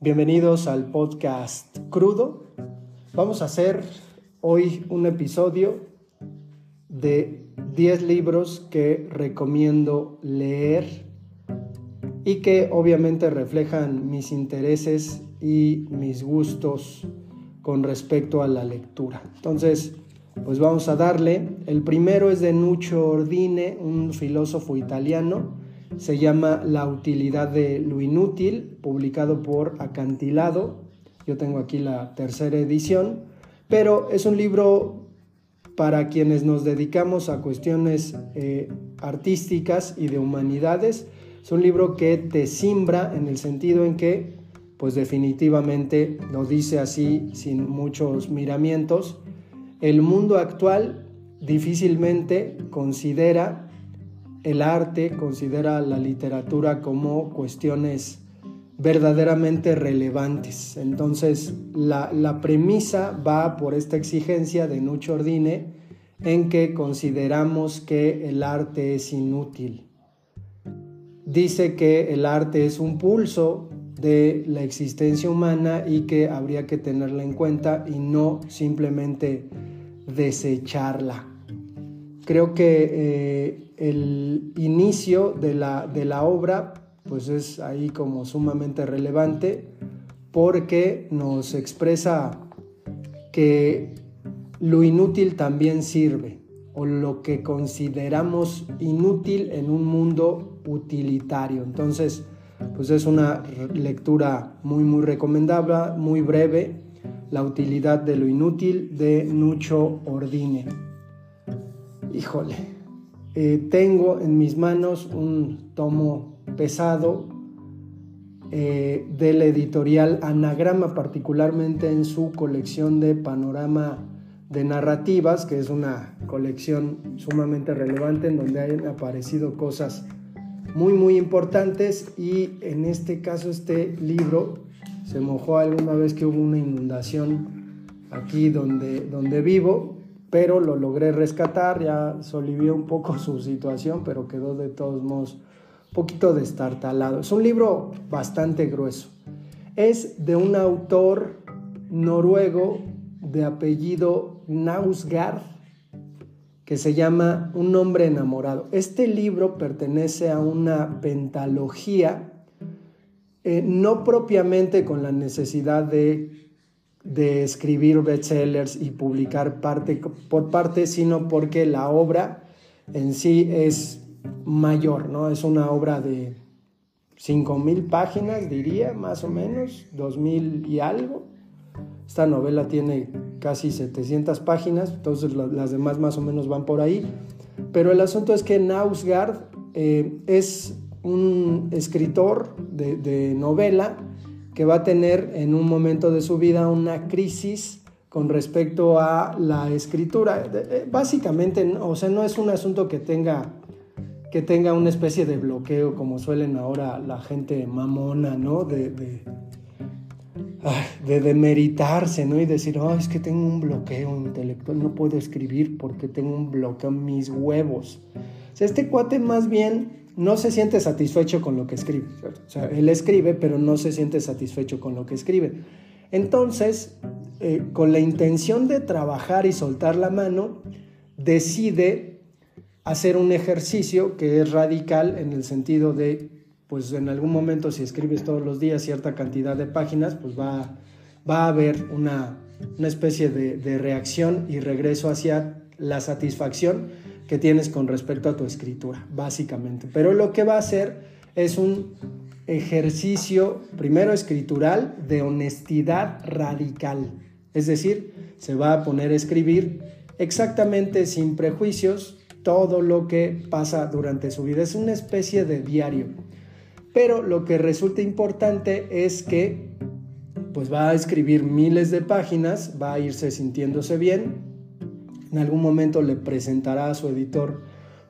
Bienvenidos al podcast Crudo. Vamos a hacer hoy un episodio de 10 libros que recomiendo leer y que obviamente reflejan mis intereses y mis gustos con respecto a la lectura. Entonces, pues vamos a darle. El primero es de Nuccio Ordine, un filósofo italiano se llama La utilidad de lo inútil, publicado por Acantilado. Yo tengo aquí la tercera edición, pero es un libro para quienes nos dedicamos a cuestiones eh, artísticas y de humanidades. Es un libro que te simbra en el sentido en que, pues definitivamente lo dice así, sin muchos miramientos, el mundo actual difícilmente considera el arte, considera la literatura como cuestiones verdaderamente relevantes. Entonces, la, premisa va por esta exigencia de Nucho Ordine en que consideramos que el arte es inútil. Dice que el arte es un pulso de la existencia humana y que habría que tenerla en cuenta y no simplemente desecharla. Creo que eh, el inicio de la, de la obra pues es ahí como sumamente relevante porque nos expresa que lo inútil también sirve o lo que consideramos inútil en un mundo utilitario. Entonces, pues es una lectura muy muy recomendable, muy breve, La utilidad de lo inútil de Nucho Ordine. Híjole, eh, tengo en mis manos un tomo pesado eh, de la editorial Anagrama, particularmente en su colección de panorama de narrativas, que es una colección sumamente relevante en donde han aparecido cosas muy muy importantes y en este caso este libro se mojó alguna vez que hubo una inundación aquí donde, donde vivo pero lo logré rescatar, ya solivió un poco su situación, pero quedó de todos modos un poquito destartalado. Es un libro bastante grueso. Es de un autor noruego de apellido Nausgard, que se llama Un hombre enamorado. Este libro pertenece a una pentalogía, eh, no propiamente con la necesidad de de escribir bestsellers y publicar parte por parte, sino porque la obra en sí es mayor, ¿no? Es una obra de 5.000 páginas, diría, más o menos, 2.000 y algo. Esta novela tiene casi 700 páginas, entonces las demás más o menos van por ahí. Pero el asunto es que Nausgard eh, es un escritor de, de novela que va a tener en un momento de su vida una crisis con respecto a la escritura. Eh, básicamente, o sea, no es un asunto que tenga que tenga una especie de bloqueo como suelen ahora la gente mamona, ¿no? De, de, de demeritarse, ¿no? Y decir, oh, es que tengo un bloqueo intelectual, no puedo escribir porque tengo un bloqueo en mis huevos. O sea, este cuate más bien no se siente satisfecho con lo que escribe. O sea, él escribe, pero no se siente satisfecho con lo que escribe. Entonces, eh, con la intención de trabajar y soltar la mano, decide hacer un ejercicio que es radical en el sentido de, pues en algún momento si escribes todos los días cierta cantidad de páginas, pues va, va a haber una, especie de reacción y regreso hacia la satisfacción que tienes con respecto a tu escritura, básicamente. Pero lo que va a hacer es un ejercicio, primero escritural, de honestidad radical. Es decir, se va a poner a escribir exactamente sin prejuicios todo lo que pasa durante su vida. Es una especie de diario. Pero lo que resulta importante es que pues va a escribir miles de páginas, va a irse sintiéndose bien, en algún momento le presentará a su editor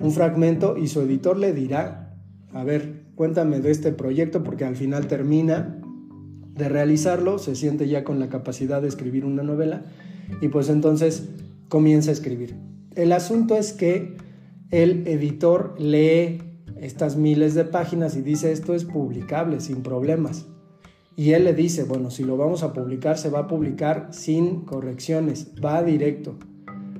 un fragmento y su editor le dirá, a ver, cuéntame de este proyecto porque al final termina de realizarlo, se siente ya con la capacidad de escribir una novela y pues entonces comienza a escribir. El asunto es que el editor lee estas miles de páginas y dice esto es publicable sin problemas. Y él le dice, bueno, si lo vamos a publicar, se va a publicar sin correcciones, va directo.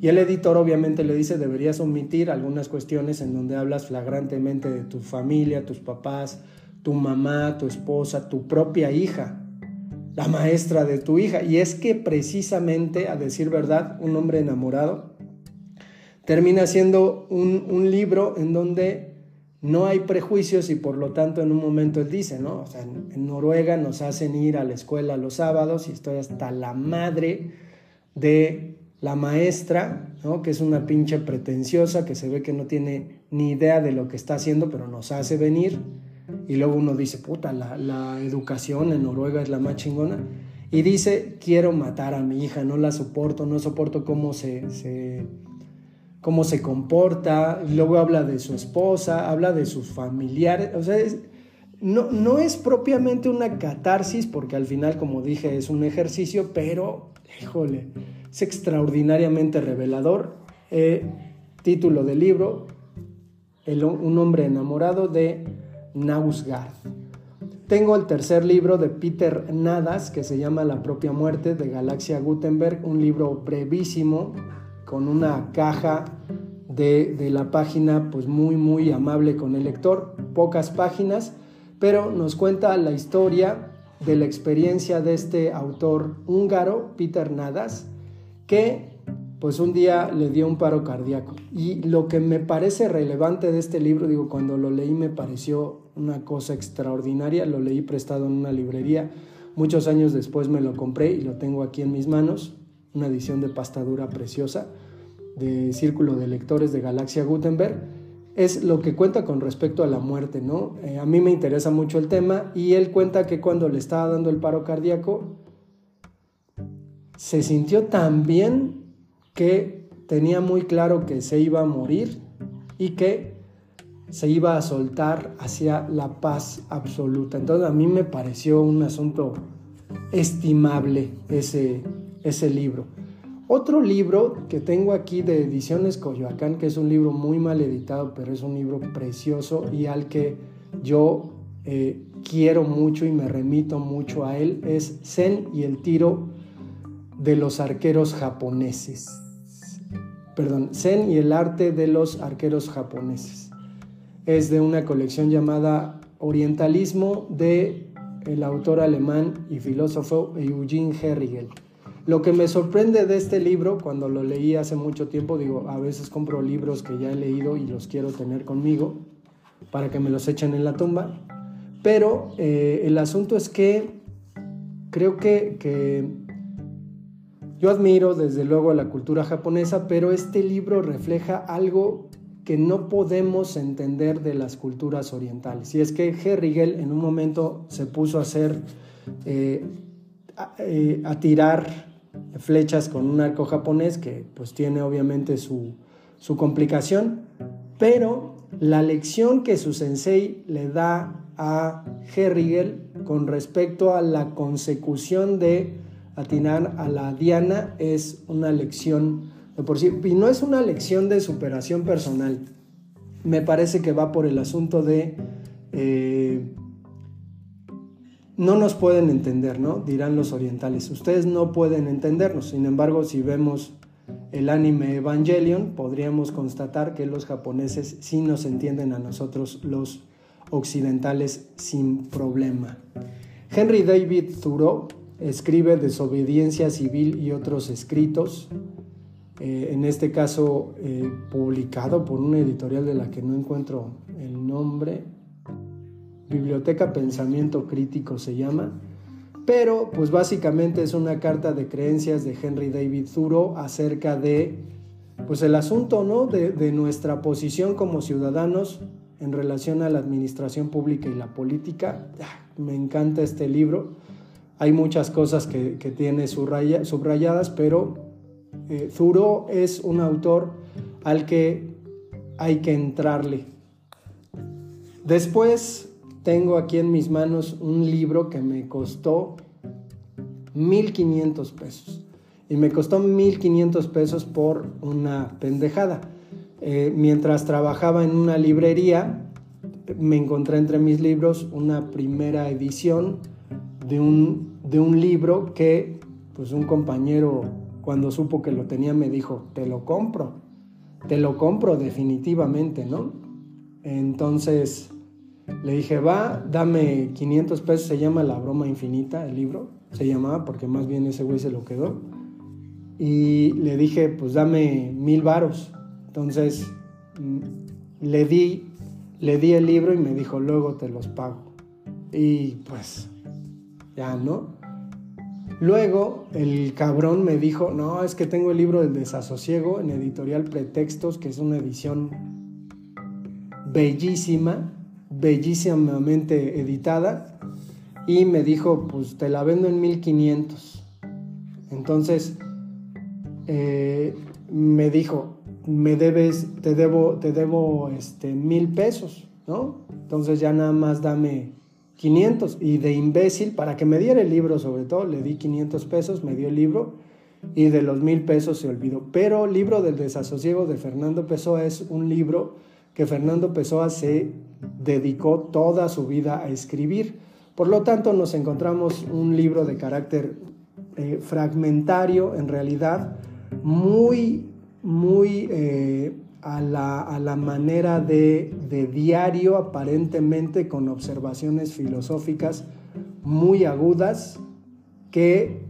Y el editor obviamente le dice, deberías omitir algunas cuestiones en donde hablas flagrantemente de tu familia, tus papás, tu mamá, tu esposa, tu propia hija, la maestra de tu hija. Y es que precisamente, a decir verdad, un hombre enamorado termina siendo un, libro en donde no hay prejuicios y por lo tanto en un momento él dice, ¿no? O sea, en, Noruega nos hacen ir a la escuela los sábados y estoy hasta la madre de la maestra, ¿no? Que es una pinche pretenciosa que se ve que no tiene ni idea de lo que está haciendo, pero nos hace venir. Y luego uno dice, puta, la, educación en Noruega es la más chingona. Y dice, quiero matar a mi hija, no la soporto, no soporto cómo se cómo se comporta, luego habla de su esposa, habla de sus familiares, o sea, no, no es propiamente una catarsis, porque al final, como dije, es un ejercicio, pero, híjole, es extraordinariamente revelador. Eh, título del libro, Un hombre enamorado de Nausgard. Tengo el tercer libro de Peter Nadas, que se llama La propia muerte, de Galaxia Gutenberg, un libro brevísimo, con una caja de, la página pues muy muy amable con el lector, pocas páginas, pero nos cuenta la historia de la experiencia de este autor húngaro, Peter Nadas, que pues un día le dio un paro cardíaco. Y lo que me parece relevante de este libro, digo, cuando lo leí me pareció una cosa extraordinaria, lo leí prestado en una librería, muchos años después me lo compré y lo tengo aquí en mis manos, una edición de pastadura preciosa de Círculo de Lectores de Galaxia Gutenberg, es lo que cuenta con respecto a la muerte, ¿no? Eh, a mí me interesa mucho el tema y él cuenta que cuando le estaba dando el paro cardíaco, se sintió tan bien que tenía muy claro que se iba a morir y que se iba a soltar hacia la paz absoluta. Entonces a mí me pareció un asunto estimable ese, ese libro. Otro libro que tengo aquí de Ediciones Coyoacán, que es un libro muy mal editado, pero es un libro precioso y al que yo eh, quiero mucho y me remito mucho a él, es Zen y el tiro de los arqueros japoneses. Perdón, Zen y el arte de los arqueros japoneses. Es de una colección llamada Orientalismo de el autor alemán y filósofo Eugene Herrigel. Lo que me sorprende de este libro, cuando lo leí hace mucho tiempo, digo, a veces compro libros que ya he leído y los quiero tener conmigo para que me los echen en la tumba, pero eh, el asunto es que creo que, que yo admiro desde luego la cultura japonesa, pero este libro refleja algo que no podemos entender de las culturas orientales. Y es que Herrigel en un momento se puso a hacer, eh, eh, a tirar flechas con un arco japonés que pues tiene obviamente su, complicación, pero la lección que su sensei le da a Herrigel con respecto a la consecución de atinar a la diana es una lección de por sí, y no es una lección de superación personal, me parece que va por el asunto de eh, no nos pueden entender, ¿no? Dirán los orientales. Ustedes no pueden entendernos. Sin embargo, si vemos el anime Evangelion, podríamos constatar que los japoneses sí nos entienden a nosotros los occidentales sin problema. Henry David Thoreau escribe Desobediencia Civil y otros escritos, eh, en este caso eh, publicado por una editorial de la que no encuentro el nombre, Biblioteca Pensamiento Crítico se llama, pero pues básicamente es una carta de creencias de Henry David Thoreau acerca de pues el asunto ¿no? de, nuestra posición como ciudadanos en relación a la administración pública y la política. Ah, me encanta este libro. Hay muchas cosas que, tiene subrayadas, pero eh, Thoreau es un autor al que hay que entrarle. Después tengo aquí en mis manos un libro que me costó 1500 pesos. Y me costó 1500 pesos por una pendejada. Eh, mientras trabajaba en una librería, me encontré entre mis libros una primera edición de un, de un libro que pues un compañero cuando supo que lo tenía me dijo, te lo compro, te lo compro definitivamente, ¿no? Entonces le dije, va, dame 500 pesos, se llama La Broma Infinita, el libro, se llamaba porque más bien ese güey se lo quedó. Y le dije, pues dame mil varos. Entonces mm, le di, le di el libro y me dijo, luego te los pago. Y pues, ya, ¿no? Luego el cabrón me dijo, no, es que tengo el libro del desasosiego en editorial Pretextos, que es una edición bellísima, bellísimamente editada, y me dijo, pues te la vendo en 1500. Entonces, eh, me dijo, me debes, te debo, te debo este, mil pesos, ¿no? Entonces ya nada más dame 500 y de imbécil, para que me diera el libro sobre todo, le di 500 pesos, me dio el libro y de los mil pesos se olvidó. Pero libro del desasosiego de Fernando Pessoa es un libro que Fernando Pessoa se dedicó toda su vida a escribir. Por lo tanto, nos encontramos un libro de carácter eh, fragmentario, en realidad, muy, muy eh, a la, manera de, diario, aparentemente con observaciones filosóficas muy agudas que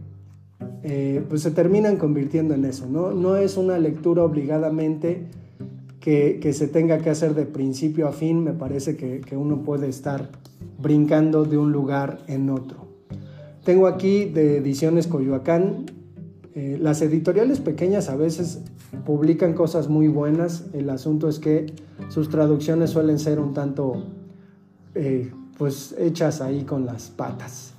eh, pues se terminan convirtiendo en eso. No, no es una lectura obligadamente que, se tenga que hacer de principio a fin, me parece que, que uno puede estar brincando de un lugar en otro. Tengo aquí de Ediciones Coyoacán eh, las editoriales pequeñas a veces publican cosas muy buenas, el asunto es que sus traducciones suelen ser un tanto eh, pues hechas ahí con las patas.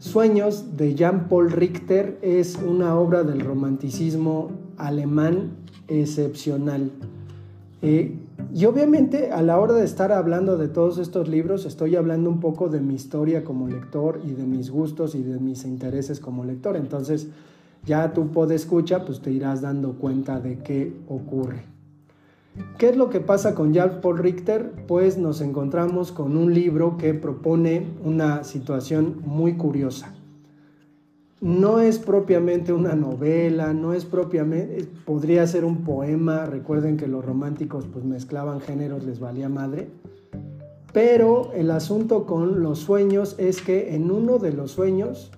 Sueños de Jean-Paul Richter es una obra del romanticismo alemán excepcional. Y obviamente a la hora de estar hablando de todos estos libros, estoy hablando un poco de mi historia como lector y de mis gustos y de mis intereses como lector. Entonces, ya tú puedes escuchar, pues te irás dando cuenta de qué ocurre. ¿Qué es lo que pasa con Jan Paul Richter? Pues nos encontramos con un libro que propone una situación muy curiosa. No es propiamente una novela, no es propiamente, podría ser un poema, recuerden que los románticos pues mezclaban géneros, les valía madre, pero el asunto con los sueños es que en uno de los sueños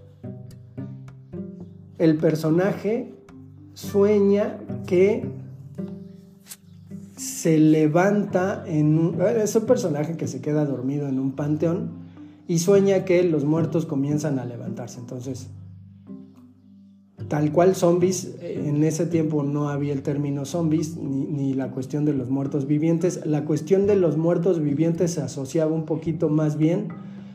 el personaje sueña que se levanta en un... Es un personaje que se queda dormido en un panteón y sueña que los muertos comienzan a levantarse. Entonces, tal cual zombies, en ese tiempo no había el término zombies ni, ni, la cuestión de los muertos vivientes. La cuestión de los muertos vivientes se asociaba un poquito más bien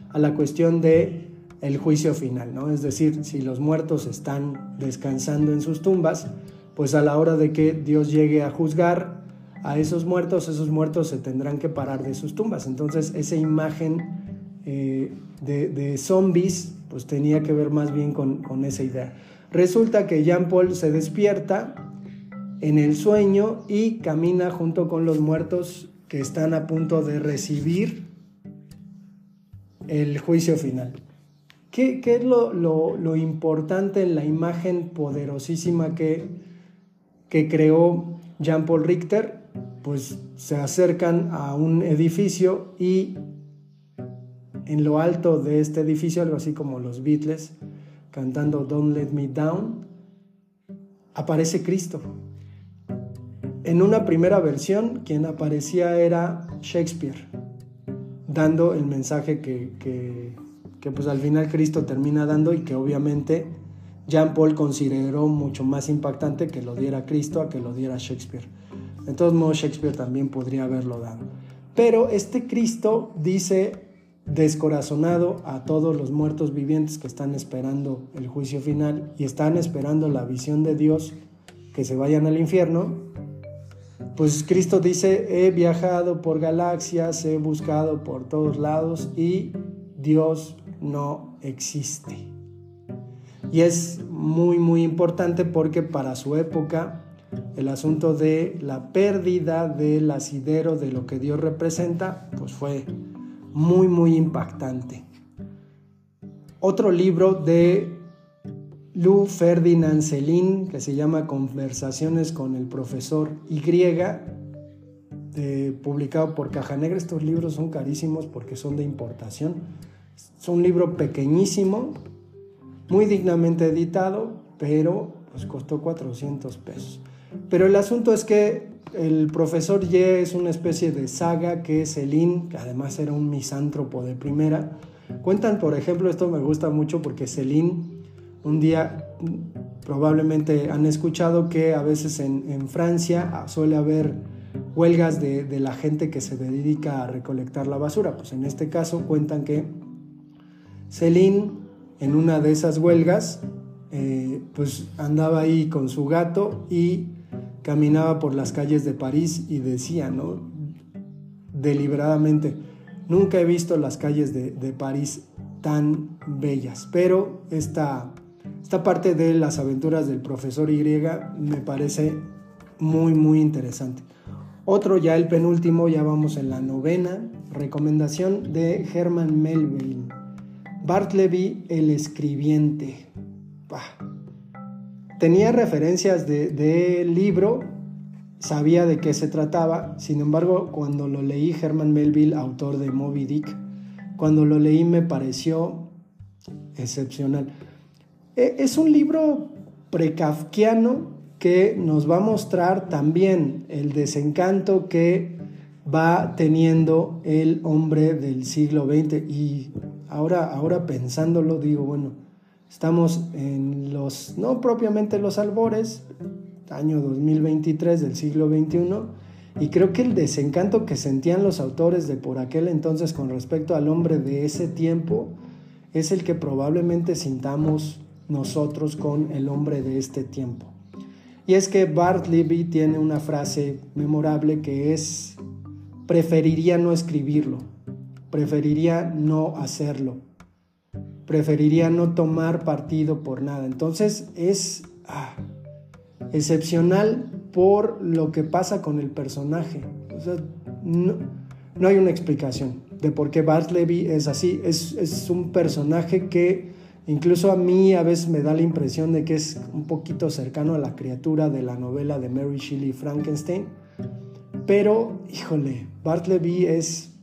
a la cuestión de el juicio final, ¿no? Es decir, si los muertos están descansando en sus tumbas, pues a la hora de que Dios llegue a juzgar a esos muertos, esos muertos se tendrán que parar de sus tumbas. Entonces esa imagen eh, de, zombies, pues tenía que ver más bien con, con esa idea. Resulta que Jean Paul se despierta en el sueño y camina junto con los muertos que están a punto de recibir el juicio final. ¿Qué, es lo, importante en la imagen poderosísima que, que creó Jean-Paul Richter? Pues se acercan a un edificio y en lo alto de este edificio, algo así como los Beatles, cantando Don't Let Me Down, aparece Cristo. En una primera versión, quien aparecía era Shakespeare, dando el mensaje que, que pues al final Cristo termina dando y que obviamente Jean Paul consideró mucho más impactante que lo diera Cristo a que lo diera Shakespeare. De todos modos, Shakespeare también podría haberlo dado. Pero este Cristo dice descorazonado a todos los muertos vivientes que están esperando el juicio final y están esperando la visión de Dios que se vayan al infierno, pues Cristo dice, he viajado por galaxias, he buscado por todos lados y Dios no existe. Y es muy, muy importante porque para su época el asunto de la pérdida del asidero de lo que Dios representa, pues fue muy, muy impactante. otro libro de Lou Ferdinand Celine que se llama Conversaciones con el profesor Y, publicado por Caja Negra. Estos libros son carísimos porque son de importación. Es un libro pequeñísimo, muy dignamente editado, pero pues costó 400 pesos. Pero el asunto es que el profesor Y es una especie de saga que Celine, que además era un misántropo de primera, cuentan, por ejemplo, esto me gusta mucho porque Celine un día probablemente han escuchado que a veces en, Francia suele haber huelgas de, la gente que se dedica a recolectar la basura. Pues en este caso cuentan que Celine en una de esas huelgas eh, pues andaba ahí con su gato y caminaba por las calles de París y decía, ¿no? Deliberadamente, nunca he visto las calles de, París tan bellas, pero esta, esta parte de las aventuras del profesor Y me parece muy, muy interesante. Otro, ya el penúltimo, ya vamos en la novena, recomendación de Herman Melville. Bartleby el escribiente. Tenía referencias del de libro, sabía de qué se trataba, sin embargo, cuando lo leí, Herman Melville, autor de Moby Dick, cuando lo leí me pareció excepcional. E, es un libro precafquiano que nos va a mostrar también el desencanto que va teniendo el hombre del siglo XX. Y ahora, ahora pensándolo, digo, bueno, Estamos en los, no propiamente los albores, año 2023 del siglo XXI, y creo que el desencanto que sentían los autores de por aquel entonces con respecto al hombre de ese tiempo es el que probablemente sintamos nosotros con el hombre de este tiempo. Y es que Bart Libby tiene una frase memorable que es, preferiría no escribirlo, preferiría no hacerlo preferiría no tomar partido por nada. Entonces es ah, excepcional por lo que pasa con el personaje. no, hay una explicación de por qué Bart Levy es así. Es, es un personaje que incluso a mí a veces me da la impresión de que es un poquito cercano a la criatura de la novela de Mary Shelley Frankenstein. Pero, híjole, Bart Levy es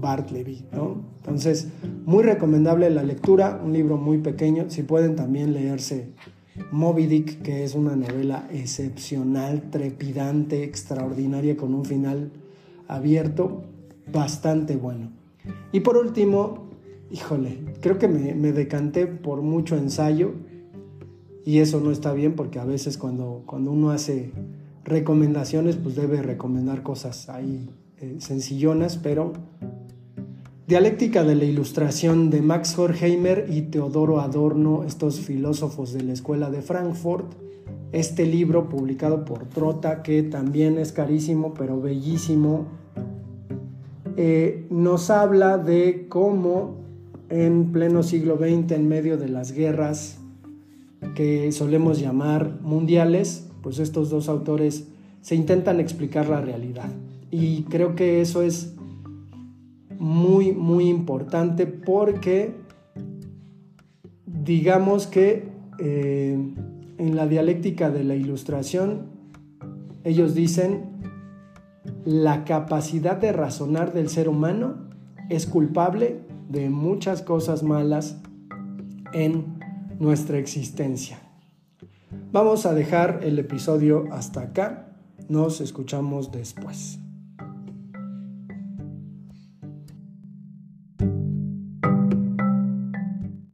Bartleby, ¿no? Entonces, muy recomendable la lectura, un libro muy pequeño. Si pueden también leerse Moby Dick, que es una novela excepcional, trepidante, extraordinaria, con un final abierto, bastante bueno. Y por último, híjole, creo que me, me decanté por mucho ensayo y eso no está bien porque a veces cuando, cuando uno hace recomendaciones, pues debe recomendar cosas ahí eh, sencillonas, pero Dialéctica de la Ilustración de Max Horkheimer y Teodoro Adorno, estos filósofos de la Escuela de Frankfurt. Este libro publicado por Trota, que también es carísimo, pero bellísimo, eh, nos habla de cómo en pleno siglo XX, en medio de las guerras que solemos llamar mundiales, pues estos dos autores se intentan explicar la realidad. Y creo que eso es muy, muy importante porque digamos que eh, en la dialéctica de la ilustración, ellos dicen, la capacidad de razonar del ser humano es culpable de muchas cosas malas en nuestra existencia. Vamos a dejar el episodio hasta acá. Nos escuchamos después.